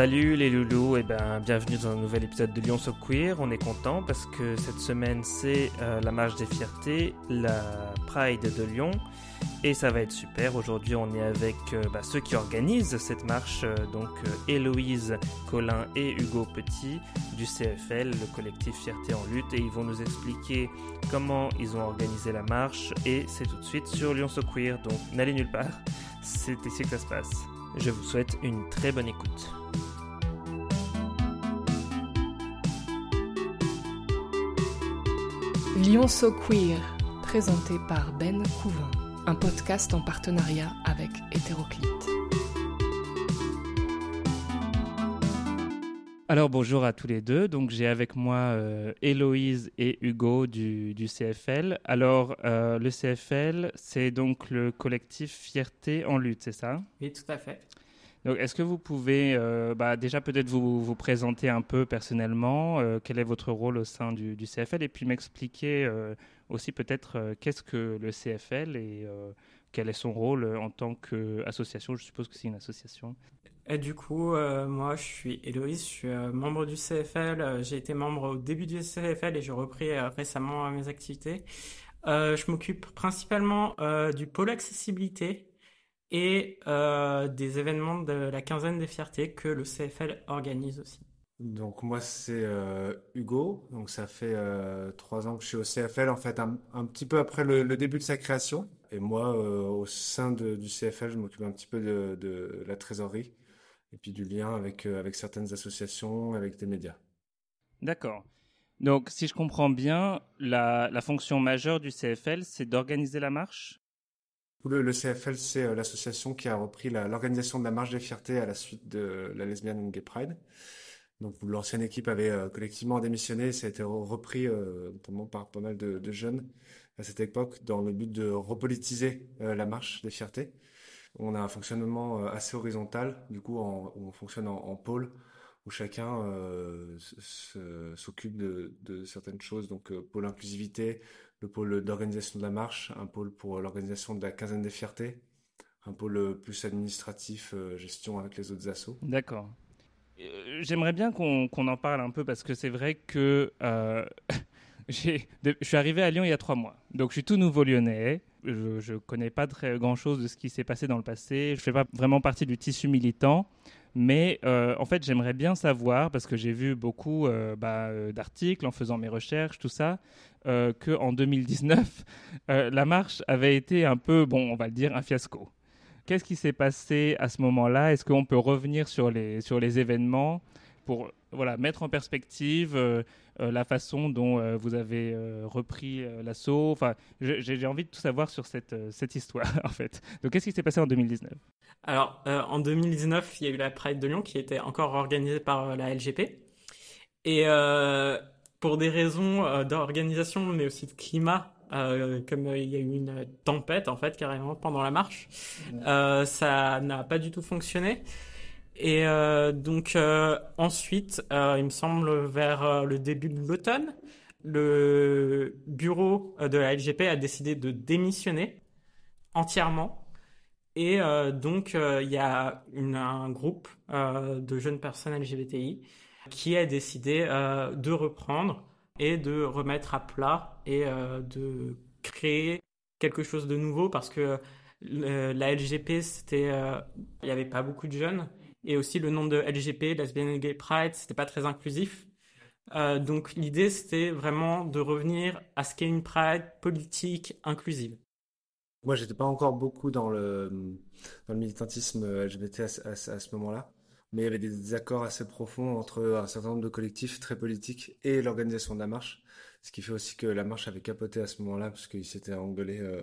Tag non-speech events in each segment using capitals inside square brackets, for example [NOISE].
Salut les loulous, et ben bienvenue dans un nouvel épisode de Lyon So Queer. On est content parce que cette semaine c'est euh, la marche des fiertés, la Pride de Lyon, et ça va être super. Aujourd'hui on est avec euh, bah, ceux qui organisent cette marche, euh, donc Héloïse Colin et Hugo Petit du CFL, le collectif Fierté en lutte, et ils vont nous expliquer comment ils ont organisé la marche, et c'est tout de suite sur Lyon So Queer, donc n'allez nulle part, c'est ici que ça se passe. Je vous souhaite une très bonne écoute. Lyon So Queer, présenté par Ben Couvin, un podcast en partenariat avec Hétéroclite. Alors bonjour à tous les deux. Donc j'ai avec moi euh, Héloïse et Hugo du, du CFL. Alors euh, le CFL, c'est donc le collectif Fierté en lutte, c'est ça? Oui, tout à fait. Donc est-ce que vous pouvez euh, bah, déjà peut-être vous, vous présenter un peu personnellement euh, Quel est votre rôle au sein du, CFL Et puis m'expliquer euh, aussi peut-être qu'est-ce que le CFL et quel est son rôle en tant qu'association? Je suppose que c'est une association. Du coup, moi, je suis Héloïse, je suis membre du CFL. J'ai été membre au début du CFL et j'ai repris récemment mes activités. Je m'occupe principalement du pôle accessibilité et euh, des événements de la quinzaine des fiertés que le CFL organise aussi. Donc moi c'est euh, Hugo, donc ça fait euh, trois ans que je suis au CFL, en fait un, un petit peu après le, le début de sa création. Et moi euh, au sein de- du CFL, je m'occupe un petit peu de, de la trésorerie et puis du lien avec, euh, avec certaines associations, avec des médias. D'accord. Donc si je comprends bien, la, la fonction majeure du CFL, c'est d'organiser la marche? Le, CFL c'est euh, l'association qui a repris l'organisation de la Marche des Fiertés à la suite de la Lesbian and Gay Pride. Donc l'ancienne équipe avait euh, collectivement démissionné, ça a été re- repris euh, notamment par pas mal de, jeunes à cette époque dans le but de repolitiser la marche des fiertés. On a un fonctionnement assez horizontal, du coup on fonctionne en, pôle où chacun s'occupe de, certaines choses. Donc pôle inclusivité, le pôle d'organisation de la marche, un pôle pour l'organisation de la quinzaine des fiertés, un pôle plus administratif, euh, gestion avec les autres assos. D'accord. Euh, J'aimerais bien qu'on en parle un peu parce que c'est vrai que euh, [LAUGHS] je suis arrivé à Lyon il y a trois mois. Donc je suis tout nouveau lyonnais. Je ne connais pas très grand-chose de ce qui s'est passé dans le passé. Je ne fais pas vraiment partie du tissu militant. Mais euh, en fait, j'aimerais bien savoir, parce que j'ai vu beaucoup euh, bah, euh, d'articles en faisant mes recherches, tout ça, euh, qu'en 2019, euh, la marche avait été un peu, bon, on va le dire, un fiasco. Qu'est-ce qui s'est passé à ce moment-là? Est-ce qu'on peut revenir sur les, sur les événements? Pour voilà, mettre en perspective euh, euh, la façon dont euh, vous avez euh, repris euh, l'assaut Enfin, j'ai envie de tout savoir sur cette, euh, cette histoire, [LAUGHS] en fait. Donc, qu'est-ce qui s'est passé en 2019 Alors, euh, en 2019, il y a eu la Pride de Lyon qui était encore organisée par euh, la LGP. Et euh, pour des raisons euh, d'organisation, mais aussi de climat, euh, comme euh, il y a eu une tempête, en fait, carrément, pendant la marche, euh, ça n'a pas du tout fonctionné. Et euh, donc, euh, ensuite, euh, il me semble, vers le début de l'automne, le bureau de la LGP a décidé de démissionner entièrement. Et donc, il y a un groupe de jeunes personnes LGBTI qui a décidé de reprendre et de remettre à plat et de créer quelque chose de nouveau parce que la LGP, il n'y avait pas beaucoup de jeunes et aussi le nom de LGP, Lesbian and Gay Pride, c'était pas très inclusif. Euh, donc l'idée, c'était vraiment de revenir à ce qu'est une Pride politique inclusive. Moi, j'étais pas encore beaucoup dans le, militantisme LGBT à, ce- moment-là, mais il y avait des désaccords assez profonds entre un certain nombre de collectifs très politiques et l'organisation de la marche, ce qui fait aussi que la marche avait capoté à ce moment-là, parce qu'ils s'étaient engueulés euh,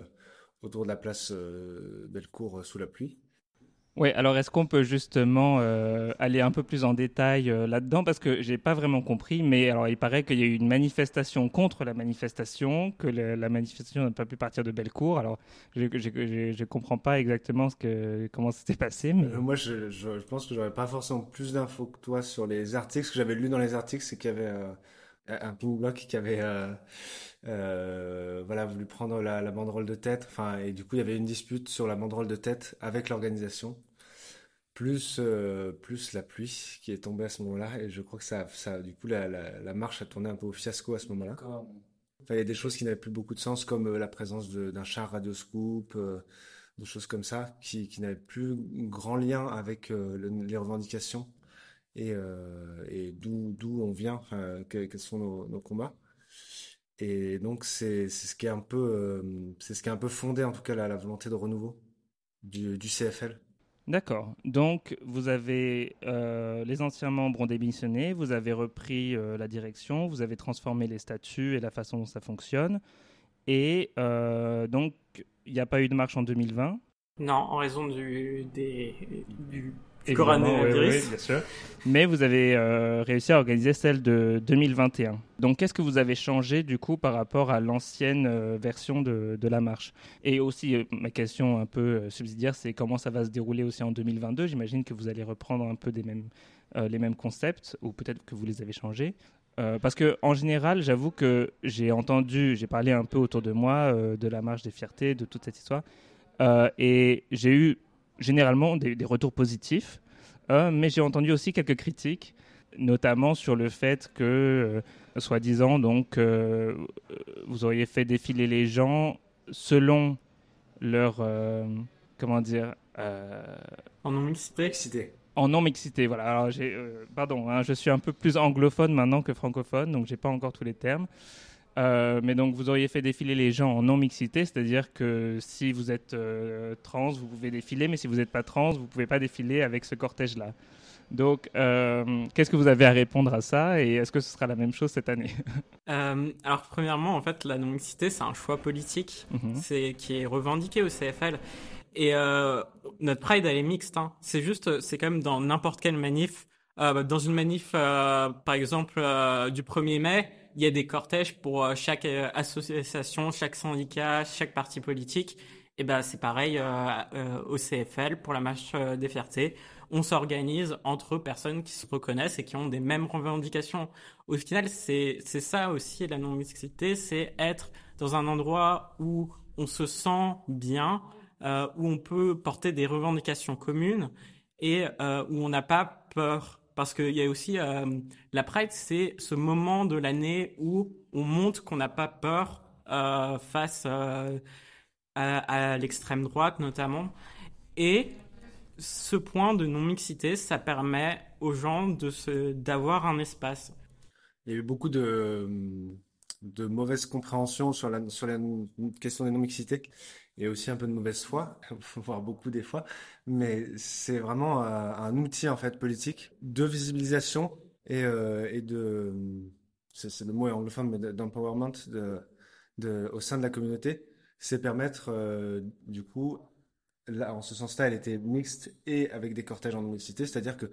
autour de la place euh, Bellecour euh, sous la pluie. Oui, alors est-ce qu'on peut justement euh, aller un peu plus en détail euh, là-dedans? Parce que j'ai pas vraiment compris, mais alors il paraît qu'il y a eu une manifestation contre la manifestation, que la manifestation n'a pas pu partir de Bellecour. Alors je, je comprends pas exactement ce que, comment ça s'est passé. Euh, moi, je, je, je pense que j'aurais pas forcément plus d'infos que toi sur les articles. Ce que j'avais lu dans les articles, c'est qu'il y avait un ping block qui avait voilà, voulu prendre la, la banderole de tête. Enfin, et du coup, il y avait une dispute sur la banderole de tête avec l'organisation. Plus, plus la pluie qui est tombée à ce moment-là. Et je crois que ça, ça du coup, la, la, marche a tourné un peu au fiasco à ce moment-là. Enfin, il y a des choses qui n'avaient plus beaucoup de sens, comme la présence d'un char radioscope, des choses comme ça, qui, qui n'avaient plus grand lien avec les revendications et, et d'où on vient, quels sont nos, nos combats. Et donc c'est ce qui est un peu euh, c'est ce qui est un peu fondé en tout cas la, la volonté de renouveau du, du CFL. D'accord. Donc vous avez euh, les anciens membres ont démissionné, vous avez repris euh, la direction, vous avez transformé les statuts et la façon dont ça fonctionne. Et donc il n'y a pas eu de marche en 2020. Non, en raison du, des, du bien sûr. Mais vous avez euh, réussi à organiser celle de 2021. Donc, qu'est-ce que vous avez changé du coup par rapport à l'ancienne euh, version de, de, la marche? Et aussi, euh, ma question un peu subsidiaire, c'est comment ça va se dérouler aussi en 2022 J'imagine que vous allez reprendre un peu des mêmes, les mêmes concepts, ou peut-être que vous les avez changés. parce que en général, j'avoue que j'ai entendu, j'ai parlé un peu autour de moi de la marche des fiertés, de toute cette histoire, et j'ai eu généralement des, retours positifs, euh, mais j'ai entendu aussi quelques critiques, notamment sur le fait que, euh, soi-disant, donc, euh, vous auriez fait défiler les gens selon leur, comment dire, en non-mixité. En non-mixité, voilà. Alors, pardon, hein, je suis un peu plus anglophone maintenant que francophone, donc j'ai pas encore tous les termes. Euh, mais donc, vous auriez fait défiler les gens en non-mixité, c'est-à-dire que si vous êtes euh, trans, vous pouvez défiler, mais si vous n'êtes pas trans, vous ne pouvez pas défiler avec ce cortège-là. Donc, euh, qu'est-ce que vous avez à répondre à ça et est-ce que ce sera la même chose cette année? [LAUGHS] Alors, premièrement, en fait, la non-mixité, c'est un choix politique mhm. c'est, qui est revendiqué au CFL. Et notre Pride, elle est mixte. Hein. C'est juste, c'est comme dans n'importe quelle manif. dans une manif, par exemple, du 1er mai, il y a des cortèges pour euh, chaque euh, association, chaque syndicat, chaque parti politique. Et ben c'est pareil euh, au CFL pour la marche des fiertés. On s'organise entre personnes qui se reconnaissent et qui ont des mêmes revendications. Au final, c'est c'est ça aussi la non-mixité, c'est être dans un endroit où on se sent bien, où on peut porter des revendications communes et où on n'a pas peur parce qu'il y a aussi euh, la Pride, c'est ce moment de l'année où on montre qu'on n'a pas peur euh, face euh, à, l'extrême droite notamment. Et ce point de non-mixité, ça permet aux gens d'avoir un espace. Il y a eu beaucoup de, de mauvaise compréhension sur la, sur la question des non-mixités et aussi un peu de mauvaise foi, [LAUGHS] voire beaucoup des fois, mais c'est vraiment euh, un, outil en fait politique de visibilisation et, euh, de, c'est le mot anglophone, mais d'empowerment de, de, au sein de la communauté, c'est permettre euh, du coup, là, en ce sens-là, elle était mixte et avec des cortèges en mixité, c'est-à-dire que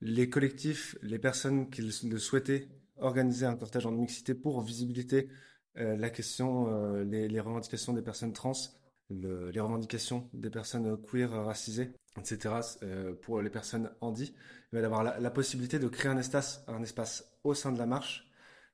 les collectifs, les personnes qui le souhaitaient organiser un cortège en mixité pour visibilité la question, les, revendications des personnes trans les revendications des personnes queer, racisées, etc. Euh, pour les personnes handi, mais d'avoir la, possibilité de créer un espace, un espace au sein de la marche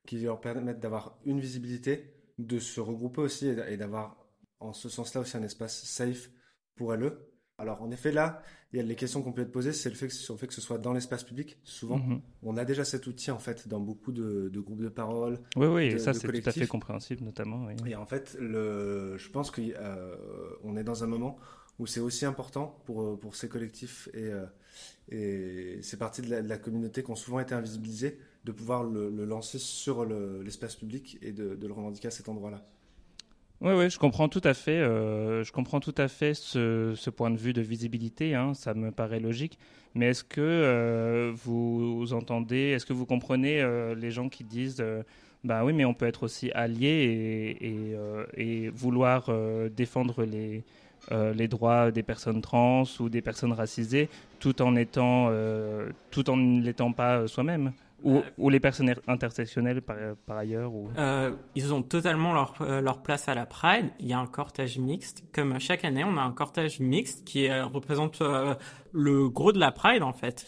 qui leur permette d'avoir une visibilité, de se regrouper aussi et d'avoir en ce sens-là aussi un espace safe pour elles. Alors en effet là, il y a les questions qu'on peut être posées, c'est le fait que, sur le fait que ce soit dans l'espace public. Souvent, mhm. on a déjà cet outil en fait dans beaucoup de, groupes de parole. Oui, oui, ça c'est tout à fait compréhensible notamment. Et en fait, le, je pense qu'on euh, est dans un moment où c'est aussi important pour, euh, pour ces collectifs et, euh, et ces parties de la, communauté qui ont souvent été invisibilisées, de pouvoir le, lancer sur l'espace public et de, de le revendiquer à cet endroit-là. Oui, oui, je comprends tout à fait. Euh, je comprends tout à fait ce, point de vue de visibilité. Hein, ça me paraît logique. Mais est-ce que euh, vous entendez, est-ce que vous comprenez euh, les gens qui disent, bah oui, mais on peut être aussi allié et, et, vouloir défendre les droits des personnes trans ou des personnes racisées, tout en étant, tout en pas soi-même? Ou, ou, les personnes intersectionnelles par, par ailleurs ou... Euh, ils ont totalement leur, euh, leur place à la Pride. Il y a un cortège mixte. Comme chaque année, on a un cortège mixte qui euh, représente le gros de la Pride en fait.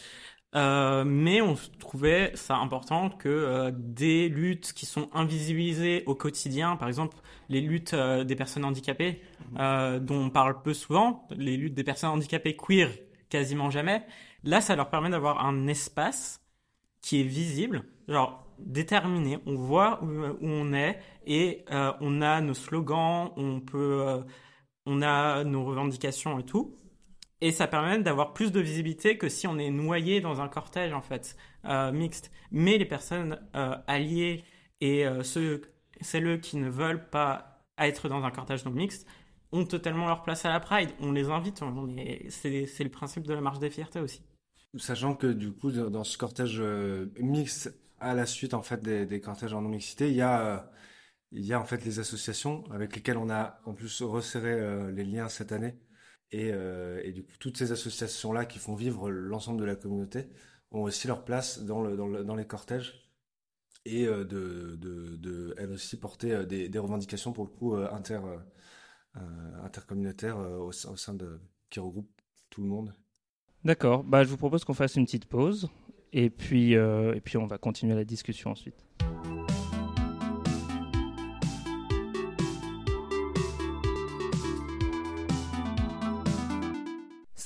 mais on trouvait ça important que des luttes qui sont invisibilisées au quotidien, par exemple les luttes des personnes handicapées, dont on parle peu souvent, les luttes des personnes handicapées queer quasiment jamais. Là, ça leur permet d'avoir un espace qui est visible, genre déterminé. On voit où, on est et euh, on a nos slogans, on peut, euh, on a nos revendications et tout. Et ça permet d'avoir plus de visibilité que si on est noyé dans un cortège en fait euh, mixte. Mais les personnes alliées et ceux, celles qui ne veulent pas être dans un cortège non mixte ont totalement leur place à la Pride. On les invite. C'est le principe de la marche des fiertés aussi. Sachant que du coup, dans ce cortège euh, mixte, à la suite en fait des, cortèges en y a euh, il y a en fait les associations avec lesquelles on a en plus resserré euh, les liens cette année. Et, du coup, toutes ces associations-là qui font vivre l'ensemble de la communauté ont aussi leur place dans, le, dans, le, dans les cortèges et de, elles aussi porter des, revendications pour le coup inter, intercommunautaires au, au sein de qui regroupe tout le monde D'accord, bah, je vous propose qu'on fasse une petite pause et puis, euh, et puis on va continuer la discussion ensuite.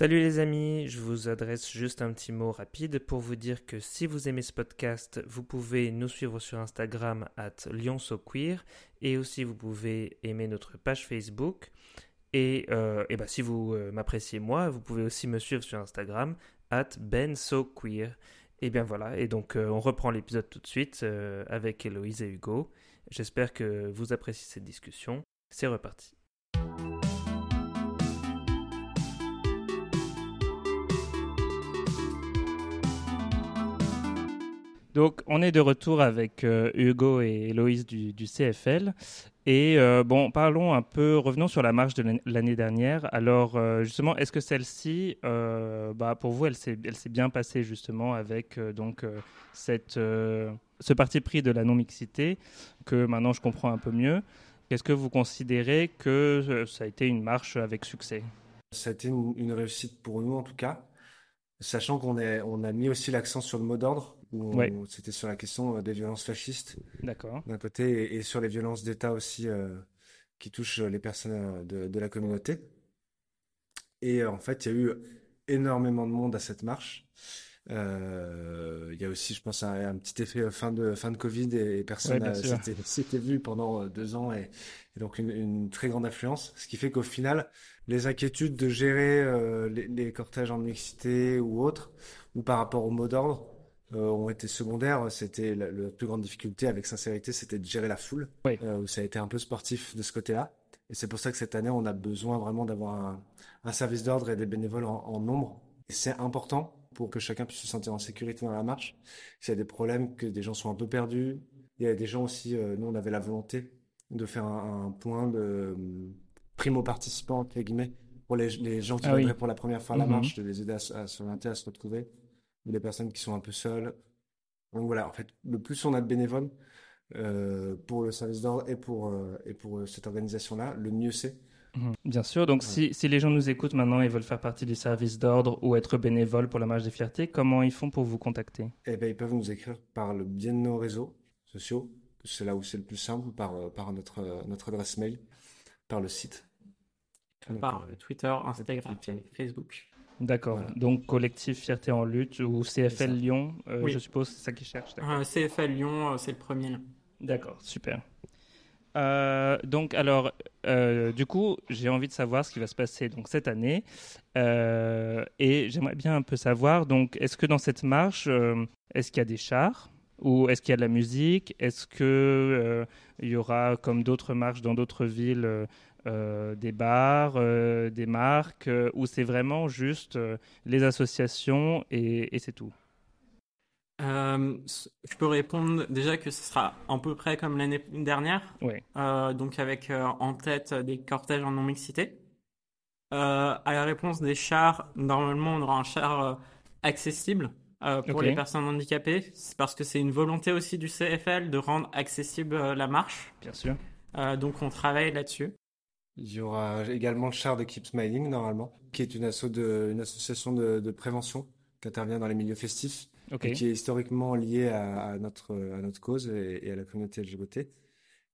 Salut les amis, je vous adresse juste un petit mot rapide pour vous dire que si vous aimez ce podcast, vous pouvez nous suivre sur Instagram at lyonsoqueer et aussi vous pouvez aimer notre page Facebook. Et, euh, bah, si vous euh, m'appréciez moi, vous pouvez aussi me suivre sur Instagram, at bensoqueer. Et bien voilà, et donc euh, on reprend l'épisode tout de suite avec Héloïse et Hugo. J'espère que vous appréciez cette discussion. C'est reparti. Donc, on est de retour avec Hugo et Héloïse du, CFL. Et euh, bon, parlons un peu, revenons sur la marche de l'année dernière. Alors, euh, justement, est-ce que celle-ci, euh, bah, pour vous, elle s'est bien passée justement avec donc cette, ce parti pris de la non-mixité que maintenant je comprends un peu mieux? Est-ce que vous considérez que ça a été une marche avec succès? Ça a été une, réussite pour nous en tout cas, sachant qu'on on a mis aussi l'accent sur le mot d'ordre où c'était sur la question euh, des violences fascistes d'un côté et, sur les violences d'État aussi euh, qui touchent les personnes euh, de, la communauté. Et en fait, il y a eu énormément de monde à cette marche. il y a aussi, je pense, un, petit effet fin de fin de Covid et, personne [LAUGHS] s'était vu pendant deux ans et, donc une, très grande affluence, ce qui fait qu'au final, les inquiétudes de gérer les, les, cortèges en mixité ou autres, ou par rapport au mot d'ordre, euh, ont été secondaires. C'était la, plus grande difficulté, avec sincérité, c'était de gérer la foule. Euh, où ça a été un peu sportif de ce côté-là. Et c'est pour ça que cette année, on a besoin vraiment d'avoir un, service d'ordre et des bénévoles en, nombre. Et c'est important pour que chacun puisse se sentir en sécurité dans la marche. S'il y a des problèmes, que des gens sont un peu perdus. Il y a des gens aussi, euh, nous, on avait la volonté de faire un, point de primo-participants, entre guillemets, pour les, gens qui ah pour la première fois à la mhm. marche, de les aider à, à s'orienter, à se retrouver des personnes qui sont un peu seules. Donc voilà, en fait, le plus on a de bénévoles euh, pour le service d'ordre et pour, euh, et pour euh, cette organisation-là, le mieux c'est. Mhm. Bien sûr, donc si, si, les gens nous écoutent maintenant et veulent faire partie du service d'ordre ou être bénévoles pour la marche des fiertés, comment ils font pour vous contacter? Eh bien, ils peuvent nous écrire par le bien de nos réseaux sociaux, c'est là où c'est le plus simple, par, par notre, notre adresse mail, par le site. Par Twitter, Instagram, Facebook. D'accord. Donc collectif Fierté en lutte ou CFL Lyon, euh, je suppose c'est ça qu'ils cherchent. Euh, CFL Lyon, euh, c'est le premier. D'accord, super. donc alors, du coup, j'ai envie de savoir ce qui va se passer donc cette année, et j'aimerais bien un peu savoir. Donc, est-ce que dans cette marche, est-ce qu'il y a des chars ou est-ce qu'il y a de la musique? Est-ce que il y aura, comme d'autres marches dans d'autres villes, euh, des bars, euh, des marques, euh, ou c'est vraiment juste les associations et, c'est tout? Je peux répondre déjà que ce sera à peu près comme l'année dernière, oui. donc avec en tête des cortèges en non-mixité. à la réponse des chars, normalement on aura un char accessible pour les personnes handicapées, c'est parce que c'est une volonté aussi du CFL de rendre accessible la marche. Bien sûr. donc on travaille là-dessus. Il y aura également le char de Keep Smiling, normalement, qui est une, une association de, prévention qui intervient dans les milieux festifs et qui est historiquement liée à, notre, à notre cause et, à la communauté LGBT.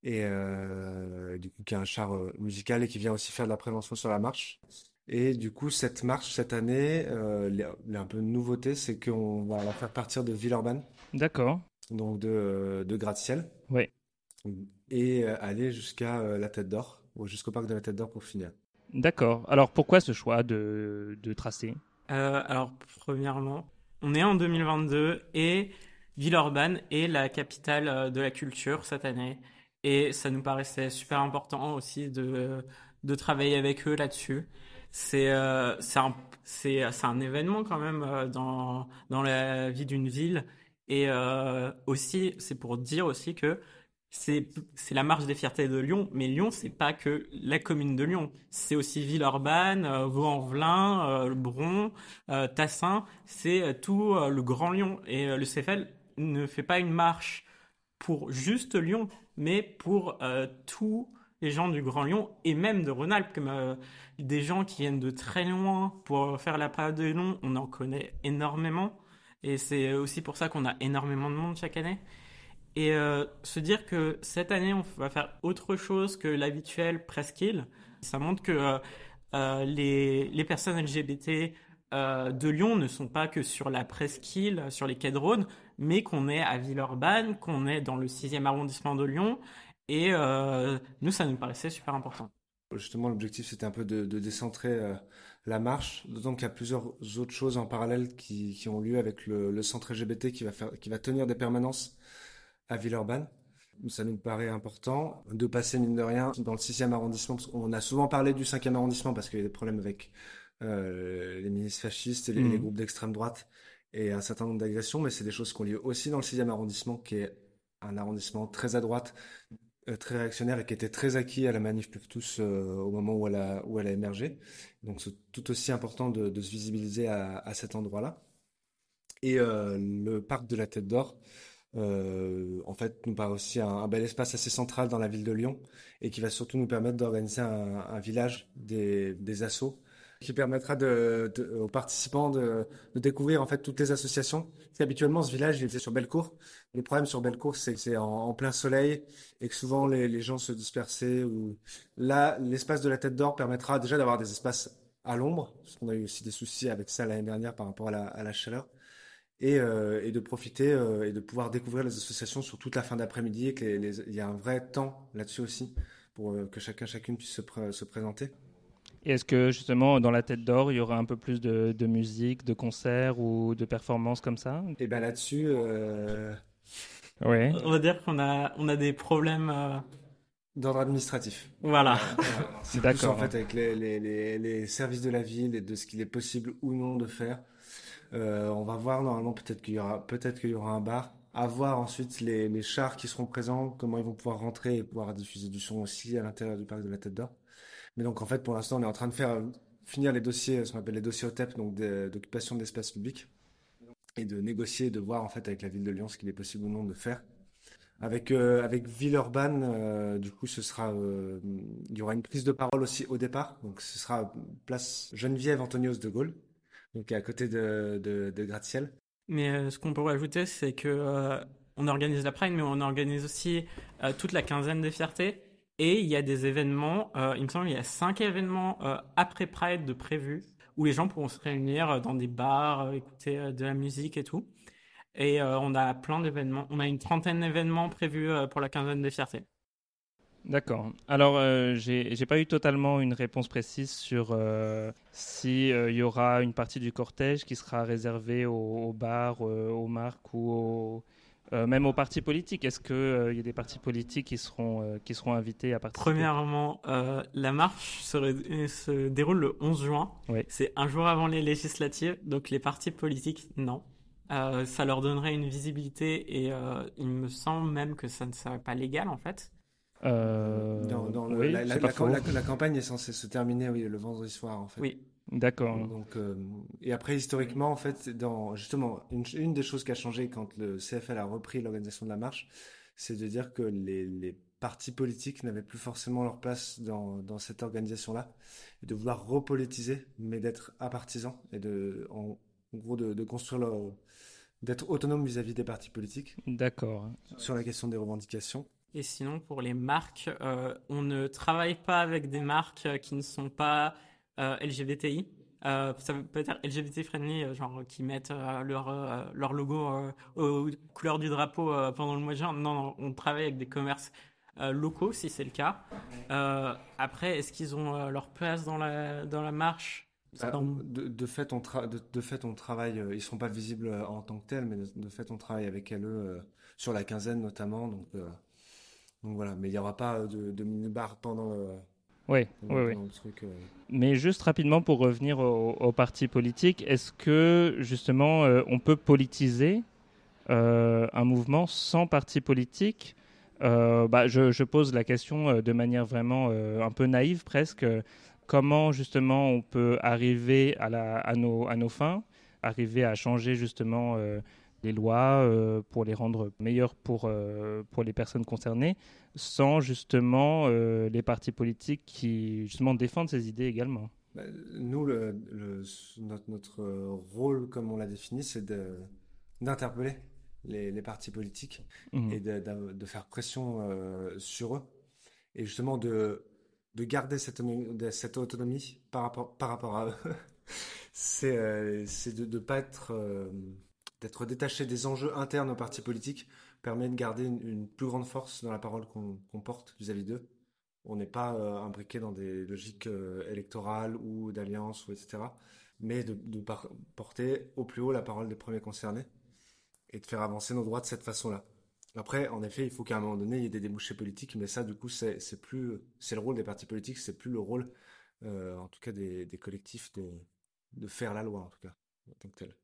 Et euh, du coup, qui a un char euh, musical et qui vient aussi faire de la prévention sur la marche. Et du coup, cette marche cette année, euh, il y a un peu de nouveauté, c'est qu'on va la faire partir de Villeurbanne, D'accord. donc de, de gratte-ciel, Oui. et euh, aller jusqu'à la Tête d'Or, jusqu'au parc de la Tête d'Or pour finir. D'accord. Alors pourquoi ce choix de, de tracé Euh, alors, premièrement, on est en 2022 et Villeurbanne est la capitale euh, de la culture cette année. Et ça nous paraissait super important aussi de, de travailler avec eux là-dessus. C'est euh, c'est un, c'est, c'est un événement quand même euh, dans, dans la vie d'une ville. Et euh, aussi, c'est pour dire aussi que c'est la marche des fiertés de Lyon, mais Lyon, c'est pas que la commune de Lyon. C'est aussi Villeurbanne, euh, Vaux-en-Velin, euh, Bron, euh, Tassin. C'est euh, tout le Grand Lyon. Et le CFL ne fait pas une marche pour juste Lyon, mais pour tous les gens du Grand Lyon et même de Rhône-Alpes, des gens qui viennent de très loin pour faire la parade de Lyon. On en connaît énormément. Et c'est aussi pour ça qu'on a énormément de monde chaque année. Et euh, se dire que cette année, on va faire autre chose que l'habituel presqu'île, ça montre que euh, euh, les, personnes LGBT de Lyon ne sont pas que sur la presqu'île, sur les quais de Rhône, mais qu'on est à Villeurbanne, qu'on est dans le 6e arrondissement de Lyon. Et nous, ça nous paraissait super important. Justement, l'objectif, c'était un peu de, décentrer la marche, d'autant qu'il y a plusieurs autres choses en parallèle qui, ont lieu avec le, centre LGBT qui va tenir des permanences à Villeurbanne. Ça nous paraît important de passer, mine de rien, dans le 6e arrondissement. Parce qu'on a souvent parlé du 5e arrondissement parce qu'il y a des problèmes avec euh, les milices fascistes et les, les groupes d'extrême droite et un certain nombre d'agressions, mais c'est des choses qui ont lieu aussi dans le 6e arrondissement, qui est un arrondissement très à droite, euh, très réactionnaire et qui était très acquis à la manif pour tous euh, au moment où elle a, où elle a émergé. Donc c'est tout aussi important de, de se visibiliser à, à cet endroit-là. Et euh, le parc de la Tête d'Or, en fait, nous paraît aussi un, bel espace assez central dans la ville de Lyon et qui va surtout nous permettre d'organiser un, village des, des assos qui permettra aux participants de, découvrir en fait toutes les associations. Parce qu'habituellement, ce village, il était sur Bellecour. Le problème sur Bellecour, c'est que c'est en, plein soleil et que souvent les, gens se dispersaient. Là, l'espace de la Tête d'Or permettra déjà d'avoir des espaces à l'ombre, parce qu'on a eu aussi des soucis avec ça l'année dernière par rapport à la chaleur, et, euh, et de profiter euh, et de pouvoir découvrir les associations sur toute la fin d'après-midi et que les- les- il y a un vrai temps là-dessus aussi pour euh, que chacun chacune puisse se, se présenter. Et est-ce que justement dans la tête d'or, il y aura un peu plus de, de musique, de concerts ou de performances comme ça? Et ben là-dessus, euh, Oui. On va dire qu'on a, on a des problèmes. euh, d'ordre administratif. voilà. C'est D'accord. plus en fait avec les, les, les, les services de la ville et de ce qu'il est possible ou non de faire. Euh, on va voir normalement peut-être qu'il y aura peut-être qu'il y aura un bar. À voir ensuite les, chars qui seront présents, comment ils vont pouvoir rentrer et pouvoir diffuser du son aussi à l'intérieur du parc de la Tête d'Or. Mais donc en fait pour l'instant on est en train de faire finir les dossiers, ce qu'on appelle les dossiers OTEP, donc d'occupation d'espace public, et de négocier, de voir en fait avec la ville de Lyon ce qu'il est possible ou non de faire. Avec, euh, Villeurbanne, euh, du coup, ce sera, il y aura une prise de parole aussi au départ. Donc, ce sera place Geneviève Antonios de Gaulle, donc à côté de, de, Gratte-Ciel. Mais euh, ce qu'on pourrait ajouter, c'est que euh, on organise la Pride, mais on organise aussi euh, toute la quinzaine des fiertés. Et il y a des événements, euh, il me semble, il y a cinq événements après Pride de prévus où les gens pourront se réunir dans des bars, écouter de la musique et tout. Et on a plein d'événements. On a une trentaine d'événements prévus pour la quinzaine des fiertés. D'accord. Alors, euh, j'ai pas eu totalement une réponse précise sur euh, si euh, y aura une partie du cortège qui sera réservée aux, aux bars, euh, aux marques ou aux, même aux partis politiques. Est-ce que euh, il y a des partis politiques qui seront qui seront invités à participer? Premièrement, la marche se, déroule le 11 juin. Oui. C'est un jour avant les législatives, donc les partis politiques, non. Ça leur donnerait une visibilité et il me semble même que ça ne serait pas légal en fait. Euh, Dans, dans le- oui, la, la- c'est pas la- faux. la- la campagne est censée se terminer oui, le vendredi soir, en fait. Oui. D'accord. Donc, euh, et après, historiquement, en fait, dans, justement, une, une des choses qui a changé quand le CFL a repris l'organisation de la marche, c'est de dire que les, les partis politiques n'avaient plus forcément leur place dans, dans cette organisation-là, de vouloir repolitiser, mais d'être apartisans, et de, en, en gros, de, de construire leur, d'être autonome vis-à-vis des partis politiques D'accord. sur la question des revendications. Et sinon, pour les marques, euh, on ne travaille pas avec des marques euh, qui ne sont pas LGBTI. ça peut être LGBT friendly, genre qui mettent leur leur logo aux couleurs du drapeau pendant le mois de juin. Non, non, on travaille avec des commerces locaux si c'est le cas. après, est-ce qu'ils ont leur place dans la dans la marche? Bah, de, fait, on de, fait, on travaille. ils sont pas visibles en tant que tels, mais de, fait, on travaille avec eux sur la quinzaine notamment. Donc, donc voilà, mais il n'y aura pas de, de mini-bar pendant le. Oui, oui, oui. Euh. Mais juste rapidement pour revenir au, parti politique, est-ce que justement euh, on peut politiser euh, un mouvement sans parti politique? Bah, je, pose la question de manière vraiment un peu naïve presque. Comment justement on peut arriver à, la, à, nos, à nos fins, arriver à changer justement les lois euh, pour les rendre meilleures pour, euh, pour les personnes concernées, sans justement euh, les partis politiques qui justement défendent ces idées également. Bah, nous, le, notre, notre, rôle, comme on l'a défini, c'est d'interpeller les, les, partis politiques mmh. et de, de, faire pression sur eux. Et justement de, de garder cette, cette autonomie par rapport, par rapport à eux. [LAUGHS] c'est de ne pas être d'être détaché des enjeux internes aux partis politiques permet de garder une, plus grande force dans la parole qu'on porte vis-à-vis d'eux. On n'est pas euh, imbriqué dans des logiques euh, électorales ou d'alliance ou etc. Mais de, porter au plus haut la parole des premiers concernés et de faire avancer nos droits de cette façon-là. Après, en effet, il faut qu'à un moment donné, il y ait des débouchés politiques, mais ça, du coup, c'est plus, le rôle des partis politiques, c'est plus le rôle, euh, en tout cas, des, collectifs de, de faire la loi, en tout cas, en tant que tel.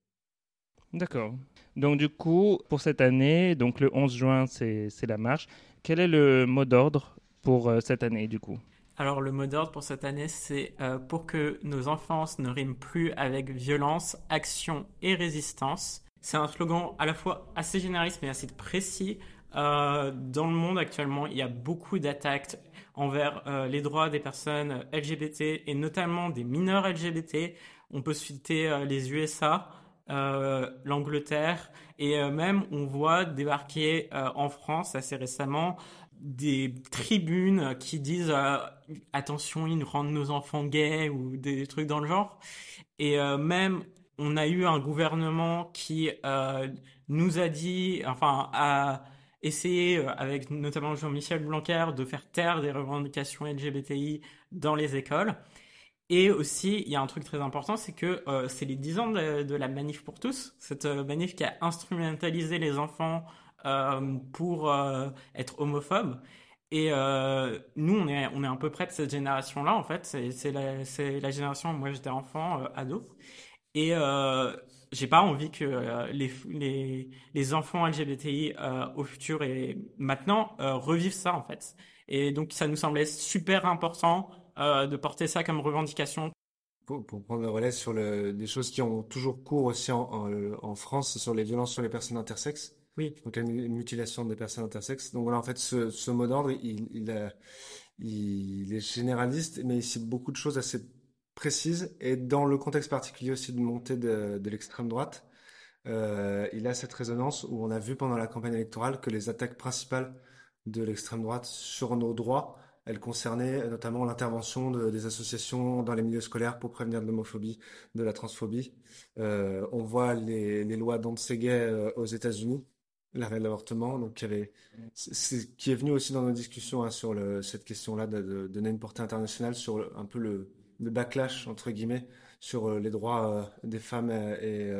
D'accord. Donc du coup, pour cette année, donc le 11 juin, c'est la marche. Quel est le mot d'ordre pour euh, cette année du coup? Alors le mot d'ordre pour cette année, c'est euh, pour que nos enfances ne riment plus avec violence, action et résistance. C'est un slogan à la fois assez généraliste mais assez précis. Euh, dans le monde actuellement, il y a beaucoup d'attaques envers les droits des personnes LGBT et notamment des mineurs LGBT. On peut citer les USA, euh, l'Angleterre. Et euh, même on voit débarquer euh, en France assez récemment des tribunes qui disent attention ils nous rendent nos enfants gays ou des trucs dans le genre. Et même on a eu un gouvernement qui nous a dit enfin a essayé avec notamment Jean-Michel Blanquer de faire taire des revendications LGBTI dans les écoles et aussi, il y a un truc très important, c'est que euh, c'est les 10 ans de, la manif pour tous, cette euh, manif qui a instrumentalisé les enfants euh, pour être homophobes. Et nous, on est, on est un peu près de cette génération-là, en fait. C'est la, la, génération moi j'étais enfant, ado. Et j'ai pas envie que les, les, les, enfants LGBTI au futur et maintenant revivent ça, en fait. Et donc, ça nous semblait super important euh, de porter ça comme revendication. Pour, prendre le relais sur le, des choses qui ont toujours cours aussi en, en, France, sur les violences sur les personnes intersexes. Oui. Donc une, mutilation des personnes intersexes. Donc voilà, en fait, ce, ce mot d'ordre, il, il, il, est généraliste, mais il cite beaucoup de choses assez précises. Et dans le contexte particulier aussi de montée de, de l'extrême droite, euh, il a cette résonance où on a vu pendant la campagne électorale que les attaques principales de l'extrême droite sur nos droits elle concernait notamment l'intervention des associations dans les milieux scolaires pour prévenir de l'homophobie, de la transphobie. Euh, on voit les, les lois d'Antsegay euh, aux États-Unis, l'arrêt de l'avortement, donc qui qui est venu aussi dans nos discussions hein, sur cette question-là de, de, donner une portée internationale sur un peu le, backlash entre guillemets sur euh, les droits euh, des femmes et,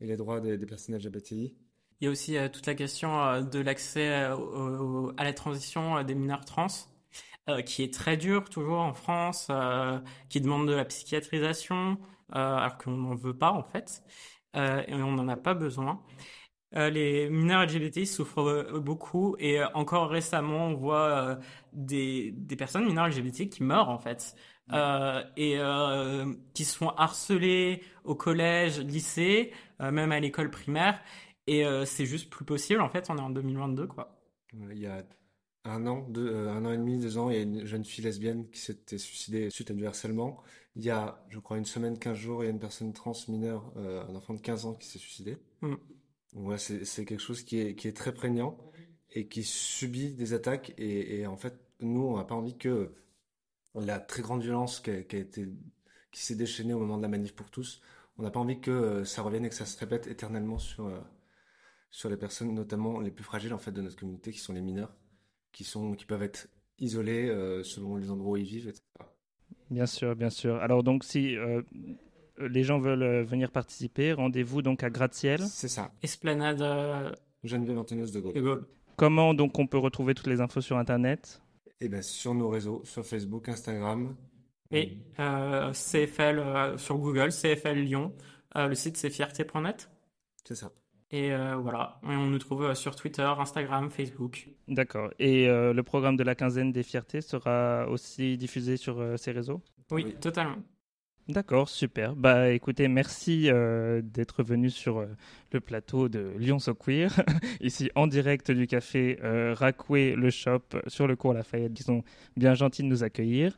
les droits des personnes LGBTI. Il y a aussi toute la question de l'accès à la transition des mineurs trans. Euh, qui est très dur toujours en France, euh, qui demande de la psychiatrisation, euh, alors qu'on n'en veut pas en fait, et on n'en a pas besoin. les mineurs LGBT souffrent beaucoup et encore récemment on voit des, des personnes mineures LGBT qui meurent en fait et qui sont harcelées au collège, lycée, même à l'école primaire et c'est juste plus possible en fait on est en 2022 quoi. Il y a un an, deux, euh, un an et demi, deux ans, il y a une jeune fille lesbienne qui s'était suicidée suite à du harcèlement. Il y a, je crois, une semaine, quinze jours, il y a une personne trans mineure, euh, un enfant de 15 ans qui s'est suicidé. Mm. Ouais, c'est quelque chose qui est, qui est très prégnant et qui subit des attaques. Et, et en fait, nous, on n'a pas envie que la très grande violence qui a, qui a, été qui s'est déchaîné au moment de la manif pour tous. On n'a pas envie que ça revienne et que ça se répète éternellement sur, sur les personnes, notamment les plus fragiles en fait de notre communauté, qui sont les mineurs, qui, sont, qui peuvent être isolés selon les endroits où ils vivent, etc. Bien sûr, bien sûr. Alors donc si les gens veulent venir participer, rendez-vous donc à Gratte-Ciel. C'est ça. Esplanade Geneviève Antonios de Gaulle. Comment donc on peut retrouver toutes les infos sur Internet? Et bien sur nos réseaux, sur Facebook, Instagram. Et euh, CFL euh, sur Google, CFL Lyon. Euh, le site c'est fierté.net. C'est ça. Et euh, voilà, Et on nous trouve euh, sur Twitter, Instagram, Facebook. D'accord. Et euh, le programme de la quinzaine des fiertés sera aussi diffusé sur euh, ces réseaux? Oui, Oui. totalement. D'accord, super. Bah écoutez, merci euh, d'être venu sur euh, le plateau de Lyon So Queer, [LAUGHS] ici en direct du café euh, Racoué, le shop sur le cours Lafayette, qui sont bien gentils de nous accueillir.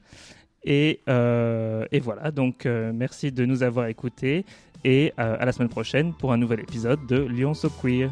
Et, euh, et voilà, donc euh, merci de nous avoir écoutés et euh, à la semaine prochaine pour un nouvel épisode de Lyon So Queer.